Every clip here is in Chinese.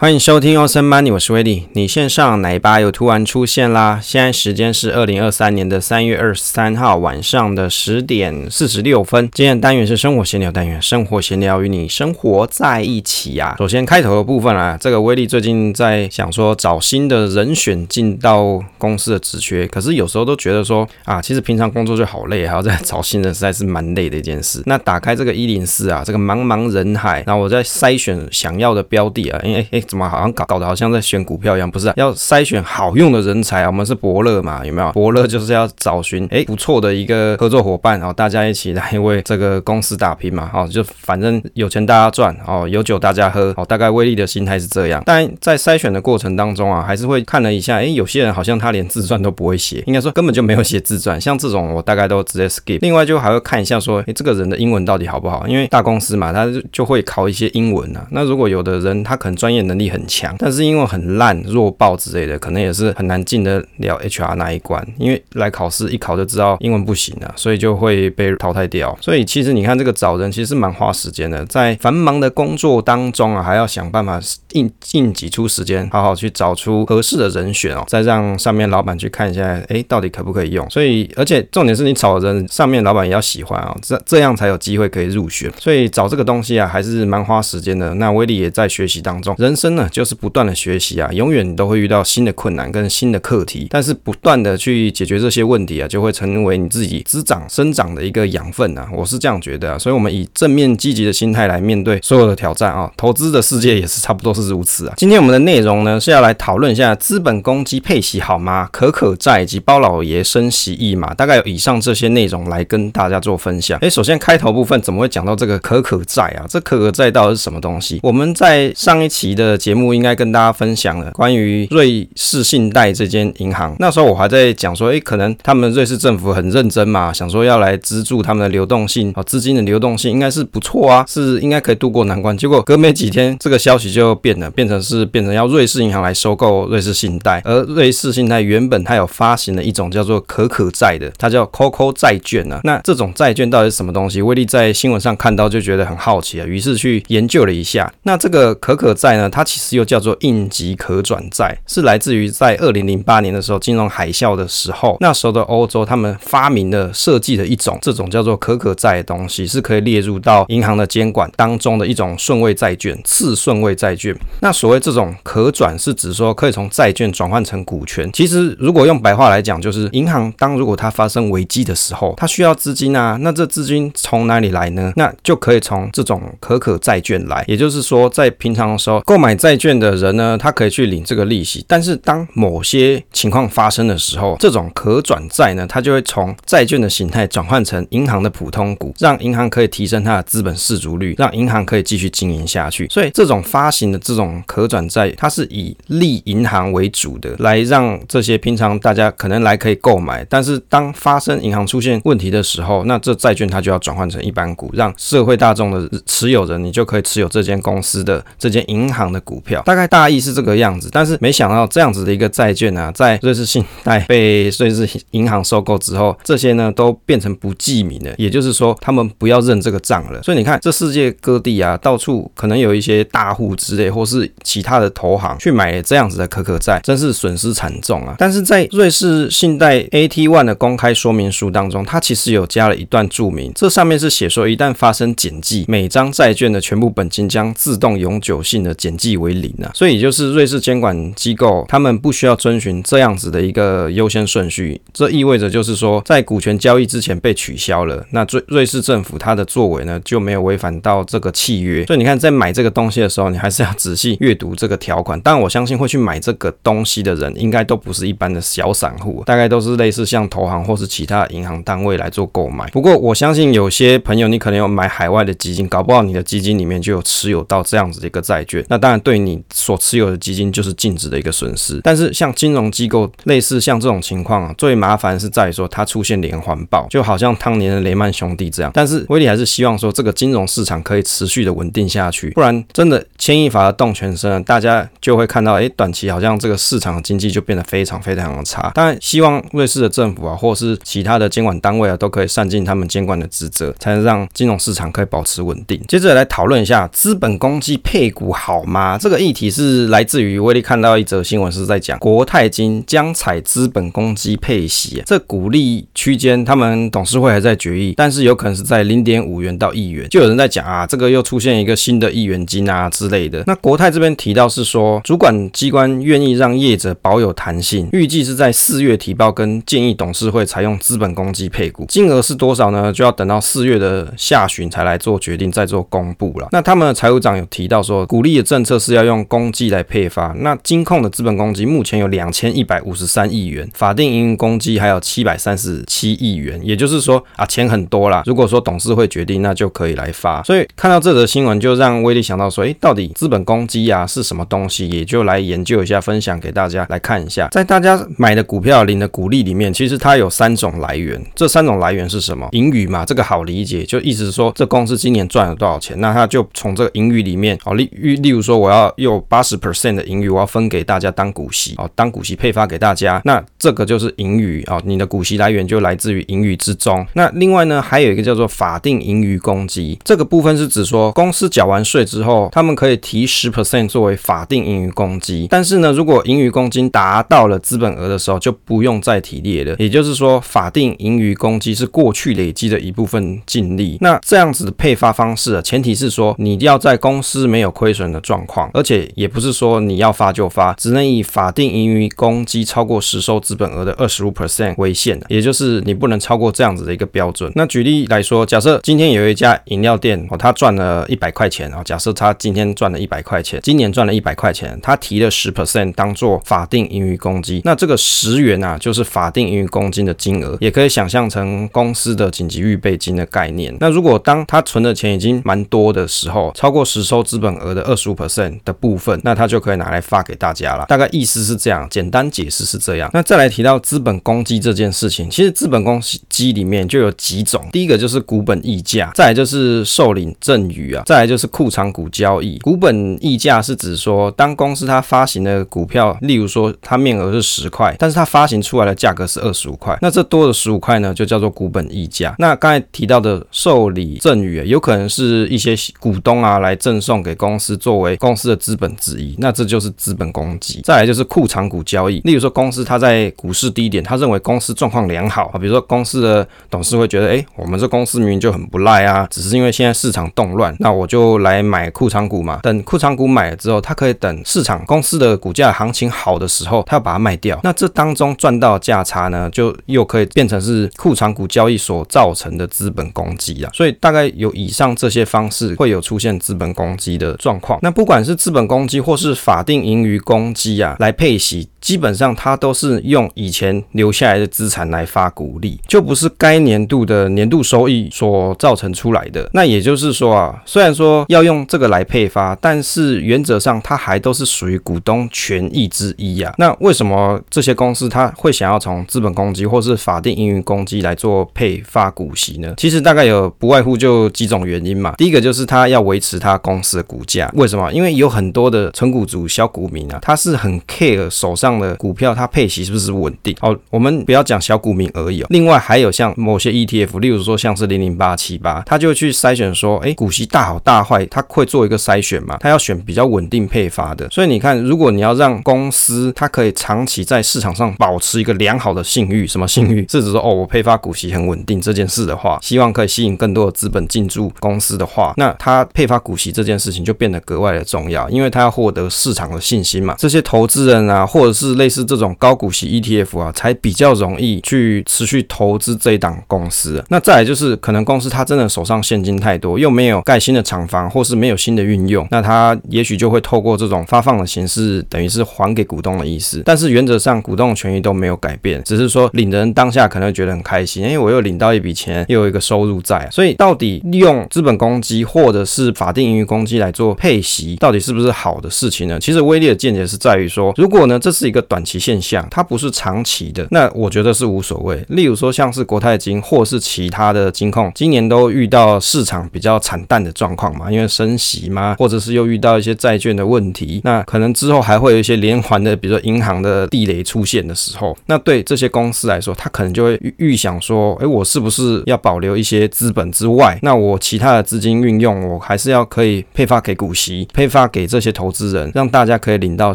欢迎收听 Awesome Money，我是威利。你线上奶爸又突然出现啦！现在时间是二零二三年的三月二十三号晚上的十点四十六分。今天的单元是生活闲聊单元，生活闲聊与你生活在一起呀、啊。首先开头的部分啊，这个威利最近在想说找新的人选进到公司的职缺，可是有时候都觉得说啊，其实平常工作就好累，还要再找新人，实在是蛮累的一件事。那打开这个一零四啊，这个茫茫人海，然后我在筛选想要的标的啊，因为哎。怎么好像搞搞得好像在选股票一样？不是啊，要筛选好用的人才啊。我们是伯乐嘛，有没有？伯乐就是要找寻哎不错的一个合作伙伴，然后大家一起来为这个公司打拼嘛。哦，就反正有钱大家赚哦，有酒大家喝哦。大概威力的心态是这样。但在筛选的过程当中啊，还是会看了一下，哎，有些人好像他连自传都不会写，应该说根本就没有写自传。像这种我大概都直接 skip。另外就还会看一下说，哎，这个人的英文到底好不好？因为大公司嘛，他就就会考一些英文啊。那如果有的人他可能专业能力很强，但是因为很烂、弱爆之类的，可能也是很难进得了 HR 那一关。因为来考试一考就知道英文不行了，所以就会被淘汰掉。所以其实你看这个找人其实蛮花时间的，在繁忙的工作当中啊，还要想办法硬硬挤出时间，好好去找出合适的人选哦，再让上面老板去看一下，哎，到底可不可以用。所以而且重点是你找人，上面老板也要喜欢啊，这这样才有机会可以入选。所以找这个东西啊，还是蛮花时间的。那威利也在学习当中，人生呢就是。不断的学习啊，永远你都会遇到新的困难跟新的课题，但是不断的去解决这些问题啊，就会成为你自己滋长生长的一个养分啊，我是这样觉得啊，所以我们以正面积极的心态来面对所有的挑战啊，投资的世界也是差不多是如此啊。今天我们的内容呢是要来讨论一下资本公积配息好吗？可可债以及包老爷升息一码，大概有以上这些内容来跟大家做分享。哎，首先开头部分怎么会讲到这个可可债啊？这可可债到底是什么东西？我们在上一期的节目。应该跟大家分享了关于瑞士信贷这间银行。那时候我还在讲说，诶，可能他们瑞士政府很认真嘛，想说要来资助他们的流动性啊，资金的流动性应该是不错啊，是应该可以度过难关。结果隔没几天，这个消息就变了，变成是变成要瑞士银行来收购瑞士信贷。而瑞士信贷原本它有发行了一种叫做可可债的，它叫 COCO 债券啊。那这种债券到底是什么东西？威利在新闻上看到就觉得很好奇啊，于是去研究了一下。那这个可可债呢，它其实又叫做应急可转债，是来自于在二零零八年的时候金融海啸的时候，那时候的欧洲他们发明了设计的一种这种叫做可可债的东西，是可以列入到银行的监管当中的一种顺位债券，次顺位债券。那所谓这种可转，是指说可以从债券转换成股权。其实如果用白话来讲，就是银行当如果它发生危机的时候，它需要资金啊，那这资金从哪里来呢？那就可以从这种可可债券来。也就是说，在平常的时候购买买债券的人。呢，他可以去领这个利息，但是当某些情况发生的时候，这种可转债呢，它就会从债券的形态转换成银行的普通股，让银行可以提升它的资本市足率，让银行可以继续经营下去。所以这种发行的这种可转债，它是以利银行为主的，来让这些平常大家可能来可以购买，但是当发生银行出现问题的时候，那这债券它就要转换成一般股，让社会大众的持有人，你就可以持有这间公司的这间银行的股票，大概大。意是这个样子，但是没想到这样子的一个债券呢、啊，在瑞士信贷被瑞士银行收购之后，这些呢都变成不记名了，也就是说他们不要认这个账了。所以你看，这世界各地啊，到处可能有一些大户之类，或是其他的投行去买这样子的可可债，真是损失惨重啊。但是在瑞士信贷 AT1 的公开说明书当中，它其实有加了一段注明，这上面是写说，一旦发生减记，每张债券的全部本金将自动永久性的减记为零啊。所以也就是瑞士监管机构，他们不需要遵循这样子的一个优先顺序，这意味着就是说，在股权交易之前被取消了，那瑞瑞士政府它的作为呢就没有违反到这个契约。所以你看，在买这个东西的时候，你还是要仔细阅读这个条款。但，我相信会去买这个东西的人，应该都不是一般的小散户，大概都是类似像投行或是其他银行单位来做购买。不过，我相信有些朋友，你可能有买海外的基金，搞不好你的基金里面就有持有到这样子的一个债券。那当然，对你所持有的基金就是净值的一个损失，但是像金融机构类似像这种情况啊，最麻烦是在于说它出现连环爆，就好像当年的雷曼兄弟这样。但是威利还是希望说这个金融市场可以持续的稳定下去，不然真的牵一发而动全身，大家就会看到，哎，短期好像这个市场经济就变得非常非常的差。当然，希望瑞士的政府啊，或是其他的监管单位啊，都可以善尽他们监管的职责，才能让金融市场可以保持稳定。接着来讨论一下资本公积配股好吗？啊，这个议题是来自于威力看到一则新闻，是在讲国泰金将采资本公积配息，这股利区间他们董事会还在决议，但是有可能是在零点五元到一元，就有人在讲啊，这个又出现一个新的一元金啊之类的。那国泰这边提到是说，主管机关愿意让业者保有弹性，预计是在四月提报跟建议董事会采用资本公积配股，金额是多少呢？就要等到四月的下旬才来做决定，再做公布了。那他们的财务长有提到说，股利的政策是要用公积来配发。那金控的资本公积目前有两千一百五十三亿元，法定营运公积还有七百三十七亿元，也就是说啊，钱很多啦。如果说董事会决定，那就可以来发。所以看到这则新闻，就让威力想到说，诶，到底资本公积啊是什么东西？也就来研究一下，分享给大家来看一下。在大家买的股票领的股利里面，其实它有三种来源。这三种来源是什么？盈余嘛，这个好理解，就意思是说，这公司今年赚了多少钱，那它就从这个盈余里面，哦，例例如说，我我要有八十 percent 的盈余，我要分给大家当股息，哦，当股息配发给大家，那这个就是盈余，哦，你的股息来源就来自于盈余之中。那另外呢，还有一个叫做法定盈余公积，这个部分是指说，公司缴完税之后，他们可以提十 percent 作为法定盈余公积，但是呢，如果盈余公积达到了资本额的时候，就不用再提列了。也就是说，法定盈余公积是过去累积的一部分净利。那这样子的配发方式啊，前提是说你要在公司没有亏损的状况，而且也不是说你要发就发，只能以法定盈余公积超过实收资本额的二十五 percent 为限，也就是你不能超过这样子的一个标准。那举例来说，假设今天有一家饮料店哦，他赚了一百块钱啊，假设他今天赚了一百块钱，今年赚了一百块钱，他提了十 percent 当做法定盈余公积，那这个十元啊，就是法定盈余公积的金额，也可以想象成公司的紧急预备金的概念。那如果当他存的钱已经蛮多的时候，超过实收资本额的二十五 percent 的部分，那他就可以拿来发给大家了。大概意思是这样，简单解释是这样。那再来提到资本公积这件事情，其实资本公积里面就有几种，第一个就是股本溢价，再来就是受领赠与啊，再来就是库藏股交易。股本溢价是指说，当公司它发行的股票，例如说它面额是十块，但是它发行出来的价格是二十五块，那这多的十五块呢，就叫做股本溢价。那刚才提到的受理赠与，有可能是一些股东啊来赠送给公司作为公司的资本之一，那这就是资本公积。再来就是库藏股交易，例如说公司它在股市低点，他认为公司状况良好啊，比如说公司的董事会觉得，哎，我们这公司明明就很不赖啊，只是因为现在市场动乱，那我就来买库藏股嘛。等库藏股买了之后，他可以等市场公司的股价行情好的时候，他要把它卖掉。那这当中赚到价差呢，就又可以变成是库藏股交易所造成的资本公积啊。所以大概有以上这些方式会有出现资本公积的状况。那不管是资本公积或是法定盈余公积啊，来配息。基本上它都是用以前留下来的资产来发股利，就不是该年度的年度收益所造成出来的。那也就是说啊，虽然说要用这个来配发，但是原则上它还都是属于股东权益之一啊。那为什么这些公司它会想要从资本公积或是法定盈余公积来做配发股息呢？其实大概有不外乎就几种原因嘛。第一个就是它要维持它公司的股价，为什么？因为有很多的纯股族小股民啊，他是很 care 手上。的股票它配息是不是稳定？哦，我们不要讲小股民而已哦。另外还有像某些 ETF，例如说像是零零八七八，他就去筛选说，哎，股息大好大坏，他会做一个筛选嘛，他要选比较稳定配发的。所以你看，如果你要让公司它可以长期在市场上保持一个良好的信誉，什么信誉？是指说哦，我配发股息很稳定这件事的话，希望可以吸引更多的资本进驻公司的话，那它配发股息这件事情就变得格外的重重要，因为它要获得市场的信心嘛。这些投资人啊，或者是类似这种高股息 ETF 啊，才比较容易去持续投资这一档公司。那再来就是，可能公司它真的手上现金太多，又没有盖新的厂房，或是没有新的运用，那它也许就会透过这种发放的形式，等于是还给股东的意思。但是原则上，股东权益都没有改变，只是说领人当下可能觉得很开心，因为我又领到一笔钱，又有一个收入在。所以到底利用资本公积或者是法定盈余公积来做配息，到到底是不是好的事情呢？其实威力的见解是在于说，如果呢，这是一个短期现象，它不是长期的，那我觉得是无所谓。例如说，像是国泰金或是其他的金控，今年都遇到市场比较惨淡的状况嘛，因为升息嘛，或者是又遇到一些债券的问题，那可能之后还会有一些连环的，比如说银行的地雷出现的时候，那对这些公司来说，他可能就会预想说，哎，我是不是要保留一些资本之外，那我其他的资金运用，我还是要可以配发给股息，配发发给这些投资人，让大家可以领到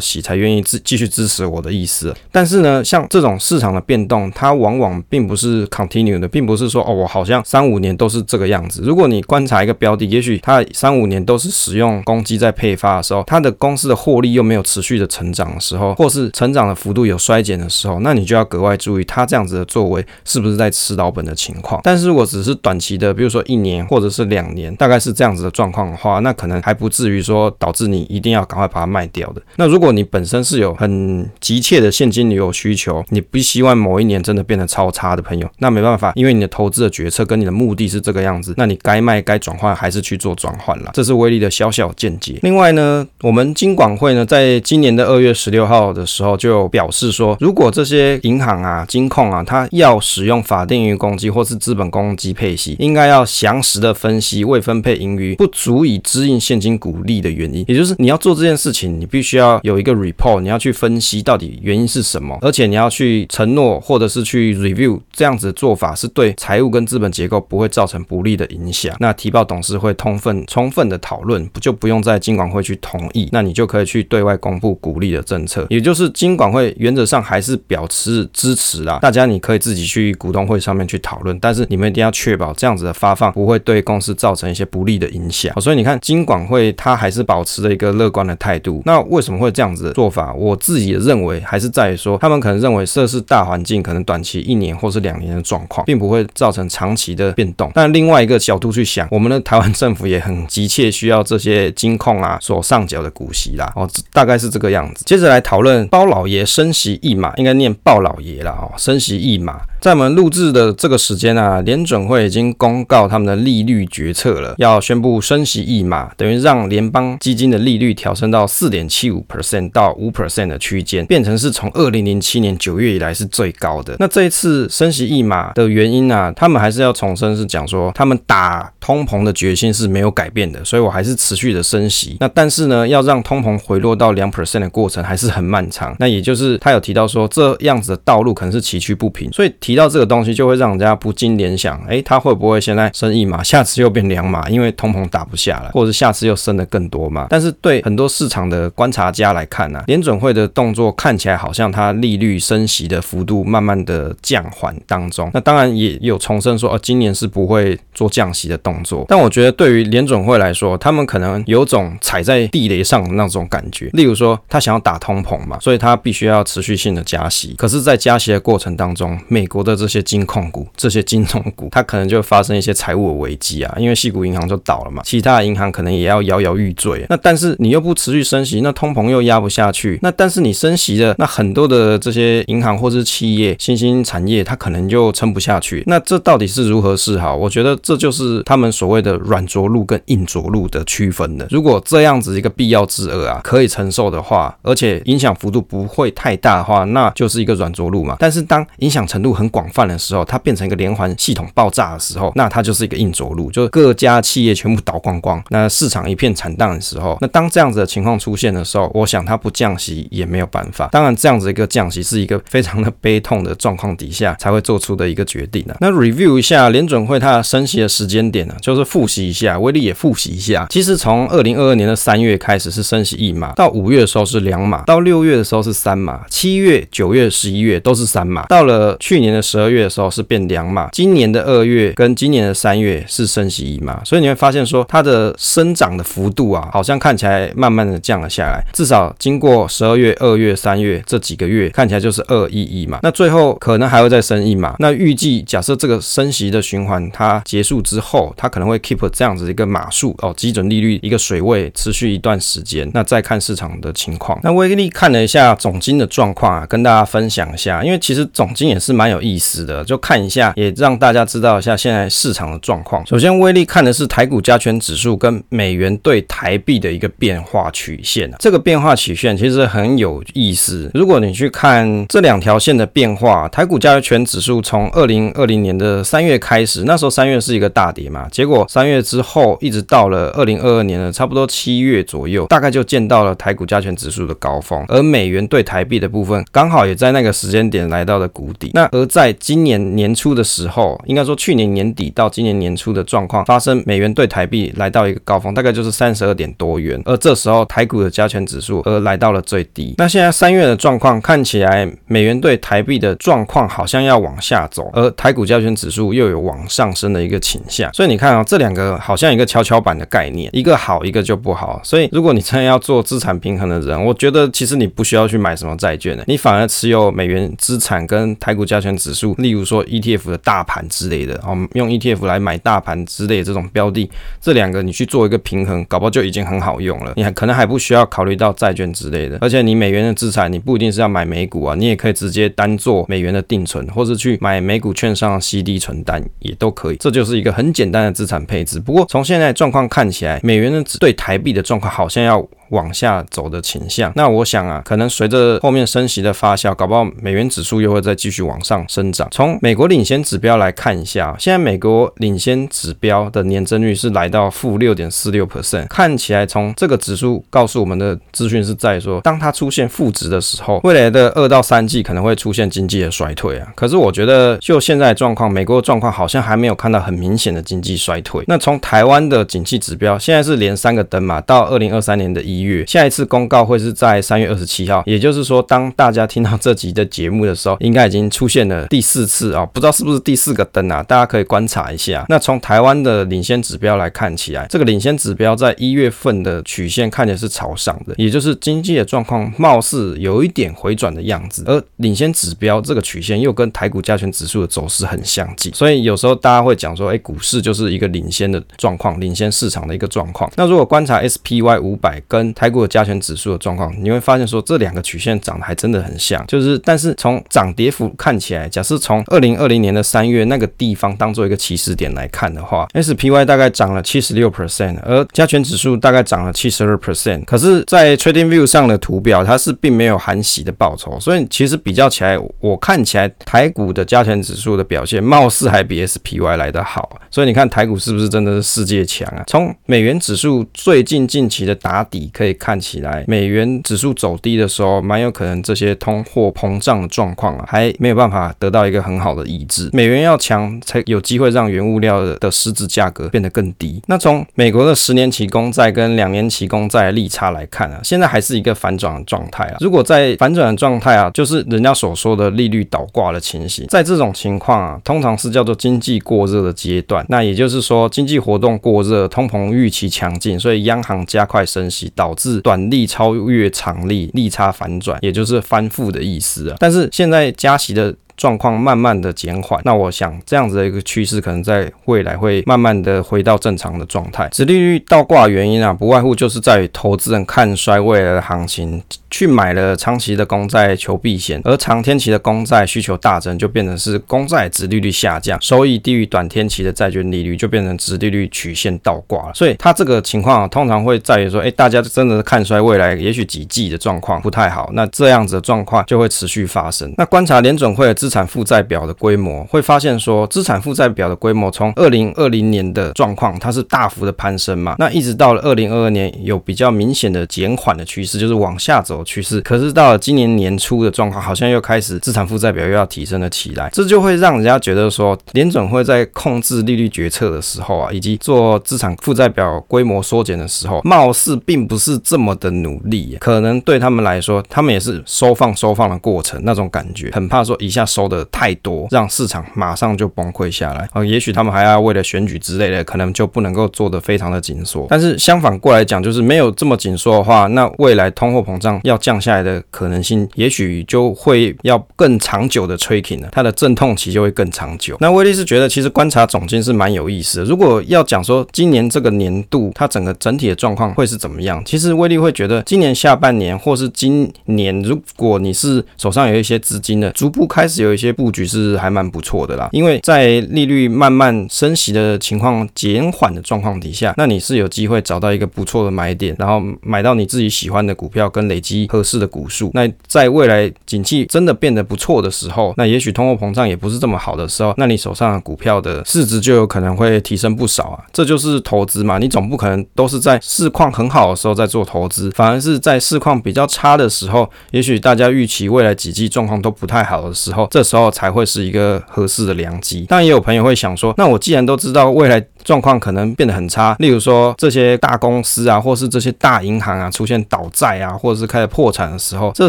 喜，才愿意继继续支持我的意思。但是呢，像这种市场的变动，它往往并不是 continue 的，并不是说哦，我好像三五年都是这个样子。如果你观察一个标的，也许它三五年都是使用公积在配发的时候，它的公司的获利又没有持续的成长的时候，或是成长的幅度有衰减的时候，那你就要格外注意它这样子的作为是不是在吃老本的情况。但是如果只是短期的，比如说一年或者是两年，大概是这样子的状况的话，那可能还不至于说导致你一定要赶快把它卖掉的。那如果你本身是有很急切的现金流需求，你不希望某一年真的变得超差的朋友，那没办法，因为你的投资的决策跟你的目的是这个样子，那你该卖该转换还是去做转换了。这是威力的小小见解。另外呢，我们金管会呢，在今年的二月十六号的时候就表示说，如果这些银行啊、金控啊，它要使用法定盈余公积或是资本公积配息，应该要详实的分析未分配盈余不足以支应现金股利的原因，也就是你要做这件事情，你必须要有一个 report，你要去分析到底原因是什么，而且你要去承诺或者是去 review 这样子的做法是对财务跟资本结构不会造成不利的影响。那提报董事会充分充分的讨论，不就不用在金管会去同意，那你就可以去对外公布股利的政策。也就是金管会原则上还是表示支持啦，大家你可以自己去股东会上面去讨论，但是你们一定要确保这样子的发放不会对公司造成一些不利的影响。所以你看金管会它还是保持了一个乐观的态度。那为什么会这样子的做法？我自己也认为还是在于说，他们可能认为这是大环境，可能短期一年或是两年的状况，并不会造成长期的变动。但另外一个角度去想，我们的台湾政府也很急切需要这些金控啊所上缴的股息啦。哦，大概是这个样子。接着来讨论包老爷升息一码，应该念鲍老爷啦。哦，升息一码。在我们录制的这个时间啊，联准会已经公告他们的利率决策了，要宣布升息一码，等于让联邦基金的利率调升到四点七五 percent 到五 percent 的区间，变成是从二零零七年九月以来是最高的。那这一次升息一码的原因呢、啊，他们还是要重申是讲说，他们打通膨的决心是没有改变的，所以我还是持续的升息。那但是呢，要让通膨回落到两 percent 的过程还是很漫长。那也就是他有提到说，这样子的道路可能是崎岖不平，所以提。到这个东西，就会让人家不禁联想，哎，他会不会现在升一码，下次又变两码，因为通膨打不下来，或者下次又升的更多嘛？但是对很多市场的观察家来看呢、啊，联准会的动作看起来好像它利率升息的幅度慢慢的降缓当中。那当然也有重申说，哦，今年是不会做降息的动作。但我觉得对于联准会来说，他们可能有种踩在地雷上的那种感觉。例如说，他想要打通膨嘛，所以他必须要持续性的加息。可是，在加息的过程当中，美国的这些金控股、这些金融股，它可能就发生一些财务的危机啊，因为系股银行就倒了嘛，其他银行可能也要摇摇欲坠。那但是你又不持续升息，那通膨又压不下去。那但是你升息的，那很多的这些银行或是企业、新兴产业，它可能就撑不下去。那这到底是如何是好？我觉得这就是他们所谓的软着陆跟硬着陆的区分的。如果这样子一个必要之恶啊，可以承受的话，而且影响幅度不会太大的话，那就是一个软着陆嘛。但是当影响程度很广泛的时候，它变成一个连环系统爆炸的时候，那它就是一个硬着陆，就各家企业全部倒光光，那市场一片惨淡的时候，那当这样子的情况出现的时候，我想它不降息也没有办法。当然，这样子一个降息是一个非常的悲痛的状况底下才会做出的一个决定啊。那 review 一下联准会它升息的时间点呢，就是复习一下，威力也复习一下。其实从二零二二年的三月开始是升息一码，到五月的时候是两码，到六月的时候是三码，七月、九月、十一月都是三码，到了去年的十二月。的时候是变两码，今年的二月跟今年的三月是升息一码，所以你会发现说它的生长的幅度啊，好像看起来慢慢的降了下来，至少经过十二月、二月、三月这几个月，看起来就是二一一嘛，那最后可能还会再升一码，那预计假设这个升息的循环它结束之后，它可能会 keep 这样子一个码数哦，基准利率一个水位持续一段时间，那再看市场的情况。那威利看了一下总金的状况啊，跟大家分享一下，因为其实总金也是蛮有意思的。就看一下，也让大家知道一下现在市场的状况。首先，威利看的是台股加权指数跟美元对台币的一个变化曲线。这个变化曲线其实很有意思。如果你去看这两条线的变化，台股加权指数从二零二零年的三月开始，那时候三月是一个大跌嘛，结果三月之后一直到了二零二二年的差不多七月左右，大概就见到了台股加权指数的高峰，而美元对台币的部分刚好也在那个时间点来到了谷底。那而在今年年初的时候，应该说去年年底到今年年初的状况发生，美元对台币来到一个高峰，大概就是三十二点多元，而这时候台股的加权指数而来到了最低。那现在三月的状况看起来，美元对台币的状况好像要往下走，而台股加权指数又有往上升的一个倾向。所以你看啊、哦，这两个好像一个跷跷板的概念，一个好，一个就不好。所以如果你真的要做资产平衡的人，我觉得其实你不需要去买什么债券的，你反而持有美元资产跟台股加权指数，例如说 ETF 的大盘之类的，哦，用 ETF 来买大盘之类的这种标的，这两个你去做一个平衡，搞不好就已经很很好用了。你还可能还不需要考虑到债券之类的，而且你美元的资产，你不一定是要买美股啊，你也可以直接单做美元的定存，或是去买美股券商的 CD 存单也都可以。这就是一个很简单的资产配置。不过从现在状况看起来，美元的对台币的状况好像要。往下走的倾向，那我想啊，可能随着后面升息的发酵，搞不好美元指数又会再继续往上生长。从美国领先指标来看一下，现在美国领先指标的年增率是来到负六点四六 percent，看起来从这个指数告诉我们的资讯是在说，当它出现负值的时候，未来的二到三季可能会出现经济的衰退啊。可是我觉得就现在状况，美国的状况好像还没有看到很明显的经济衰退。那从台湾的景气指标，现在是连三个灯嘛，到二零二三年的一月，下一次公告会是在三月二十七号，也就是说，当大家听到这集的节目的时候，应该已经出现了第四次啊，不知道是不是第四个灯啊？大家可以观察一下。那从台湾的领先指标来看起来，这个领先指标在一月份的曲线看起来是朝上的，也就是经济的状况貌似有一点回转的样子。而领先指标这个曲线又跟台股加权指数的走势很相近，所以有时候大家会讲说，哎，股市就是一个领先的状况，领先市场的一个状况。那如果观察 SPY 五百跟台股的加权指数的状况，你会发现说这两个曲线长得还真的很像，就是但是从涨跌幅看起来，假设从二零二零年的三月那个地方当做一个起始点来看的话，SPY 大概涨了七十六 percent，而加权指数大概涨了七十二 percent。可是，在 Trading View 上的图表，它是并没有含息的报酬，所以其实比较起来，我看起来台股的加权指数的表现貌似还比 SPY 来得好。所以你看台股是不是真的是世界强啊？从美元指数最近近期的打底可以看。起来美元指数走低的时候，蛮有可能这些通货膨胀的状况啊，还没有办法得到一个很好的抑制。美元要强，才有机会让原物料的的实质价格变得更低。那从美国的十年期公债跟两年期公债利差来看啊，现在还是一个反转的状态啊。如果在反转的状态啊，就是人家所说的利率倒挂的情形。在这种情况啊，通常是叫做经济过热的阶段。那也就是说，经济活动过热，通膨预期强劲，所以央行加快升息，导致短利超越长利，利差反转，也就是翻负的意思啊。但是现在加息的状况慢慢的减缓，那我想这样子的一个趋势，可能在未来会慢慢的回到正常的状态。殖利率倒挂原因啊，不外乎就是在于投资人看衰未来的行情。去买了长期的公债求避险，而长天期的公债需求大增，就变成是公债殖利率下降，收益低于短天期的债券利率，就变成殖利率曲线倒挂了。所以它这个情况啊，通常会在于说，哎，大家真的是看衰未来，也许几季的状况不太好，那这样子的状况就会持续发生。那观察联准会的资产负债表的规模，会发现说，资产负债表的规模从二零二零年的状况，它是大幅的攀升嘛，那一直到了二零二二年，有比较明显的减缓的趋势，就是往下走。趋势，可是到了今年年初的状况，好像又开始资产负债表又要提升了起来，这就会让人家觉得说，联准会在控制利率决策的时候啊，以及做资产负债表规模缩减的时候，貌似并不是这么的努力，可能对他们来说，他们也是收放收放的过程，那种感觉很怕说一下收的太多，让市场马上就崩溃下来啊。也许他们还要为了选举之类的，可能就不能够做得非常的紧缩。但是相反过来讲，就是没有这么紧缩的话，那未来通货膨胀要。降下来的可能性，也许就会要更长久的 trading 了，它的阵痛期就会更长久。那威利是觉得，其实观察总经是蛮有意思的。如果要讲说今年这个年度它整个整体的状况会是怎么样，其实威利会觉得，今年下半年或是今年，如果你是手上有一些资金的，逐步开始有一些布局是还蛮不错的啦。因为在利率慢慢升息的情况减缓的状况底下，那你是有机会找到一个不错的买点，然后买到你自己喜欢的股票跟累积。合适的股数，那在未来景气真的变得不错的时候，那也许通货膨胀也不是这么好的时候，那你手上的股票的市值就有可能会提升不少啊。这就是投资嘛，你总不可能都是在市况很好的时候在做投资，反而是在市况比较差的时候，也许大家预期未来几季状况都不太好的时候，这时候才会是一个合适的良机。但，也有朋友会想说，那我既然都知道未来状况可能变得很差，例如说这些大公司啊，或是这些大银行啊出现倒债啊，或者是开始破产的时候，这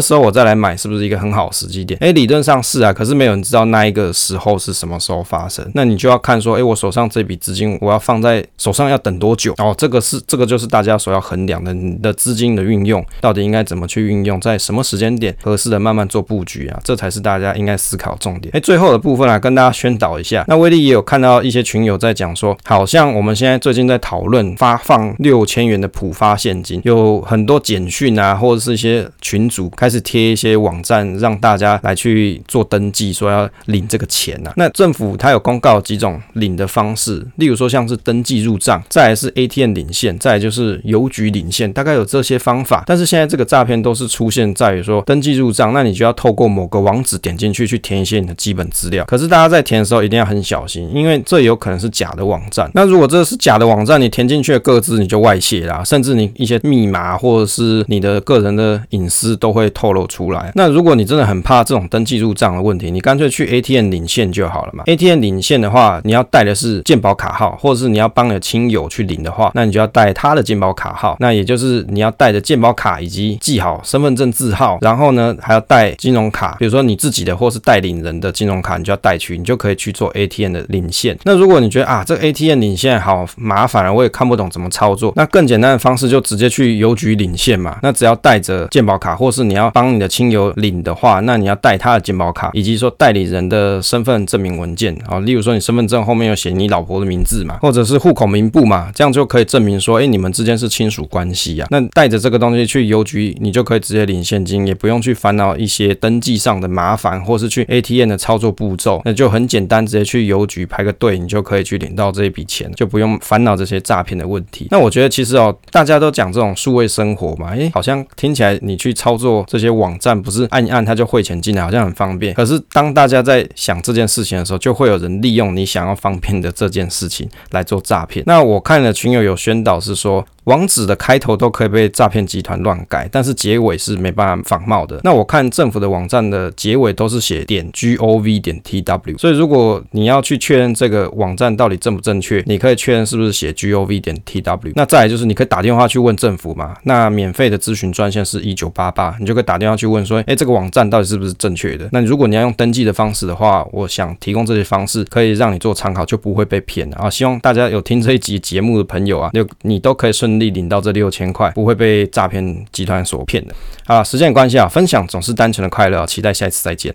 时候我再来买是不是一个很好的时机点？哎，理论上是啊，可是没有人知道那一个时候是什么时候发生，那你就要看说，哎，我手上这笔资金我要放在手上要等多久？哦，这个是这个就是大家所要衡量的，你的资金的运用到底应该怎么去运用，在什么时间点合适的慢慢做布局啊，这才是大家应该思考重点。哎，最后的部分啊，跟大家宣导一下，那威力也有看到一些群友在讲说，好像我们现在最近在讨论发放六千元的普发现金，有很多简讯啊，或者是一些群组开始贴一些网站，让大家来去做登记，说要领这个钱呐、啊。那政府它有公告几种领的方式，例如说像是登记入账，再来是 ATM 领现，再来就是邮局领现，大概有这些方法。但是现在这个诈骗都是出现在于说登记入账，那你就要透过某个网址点进去去填一些你的基本资料。可是大家在填的时候一定要很小心，因为这有可能是假的网站。那如果这是假的网站，你填进去的个资你就外泄啦，甚至你一些密码或者是你的个人的隐私都会透露出来。那如果你真的很怕这种登记入账的问题，你干脆去 ATM 领现就好了嘛。ATM 领现的话，你要带的是健保卡号，或者是你要帮你的亲友去领的话，那你就要带他的健保卡号。那也就是你要带着健保卡以及记好身份证字号，然后呢还要带金融卡，比如说你自己的或是带领人的金融卡，你就要带去，你就可以去做 ATM 的领现。那如果你觉得啊这个 ATM 领领现好麻烦啊，我也看不懂怎么操作，那更简单的方式就直接去邮局领现嘛。那只要带着健保卡，或是你要帮你的亲友领的话，那你要带他的健保卡，以及说代理人的身份证明文件啊，例如说你身份证后面有写你老婆的名字嘛，或者是户口名簿嘛，这样就可以证明说，哎，你们之间是亲属关系啊。那带着这个东西去邮局，你就可以直接领现金，也不用去烦恼一些登记上的麻烦，或是去 ATM 的操作步骤，那就很简单，直接去邮局排个队，你就可以去领到这一笔钱，钱就不用烦恼这些诈骗的问题。那我觉得其实哦，大家都讲这种数位生活嘛，哎，好像听起来你去操作这些网站，不是按一按它就汇钱进来，好像很方便。可是当大家在想这件事情的时候，就会有人利用你想要方便的这件事情来做诈骗。那我看了群友有宣导是说，网址的开头都可以被诈骗集团乱改，但是结尾是没办法仿冒的。那我看政府的网站的结尾都是写点 gov 点 tw，所以如果你要去确认这个网站到底正不正确，你可以确认是不是写 gov 点 tw。那再来就是你可以打电话去问政府嘛，那免费的咨询专线是一九八八，你就可以打电话去问说，哎，这个网站到底是不是正确的？那如果你要用登记的方式的话，我想提供这些方式可以让你做参考，就不会被骗了啊。希望大家有听这一集节目的朋友啊，就你都可以顺利领到这六千块，不会被诈骗集团所骗的。好，时间关系啊，分享总是单纯的快乐，期待下一次再见。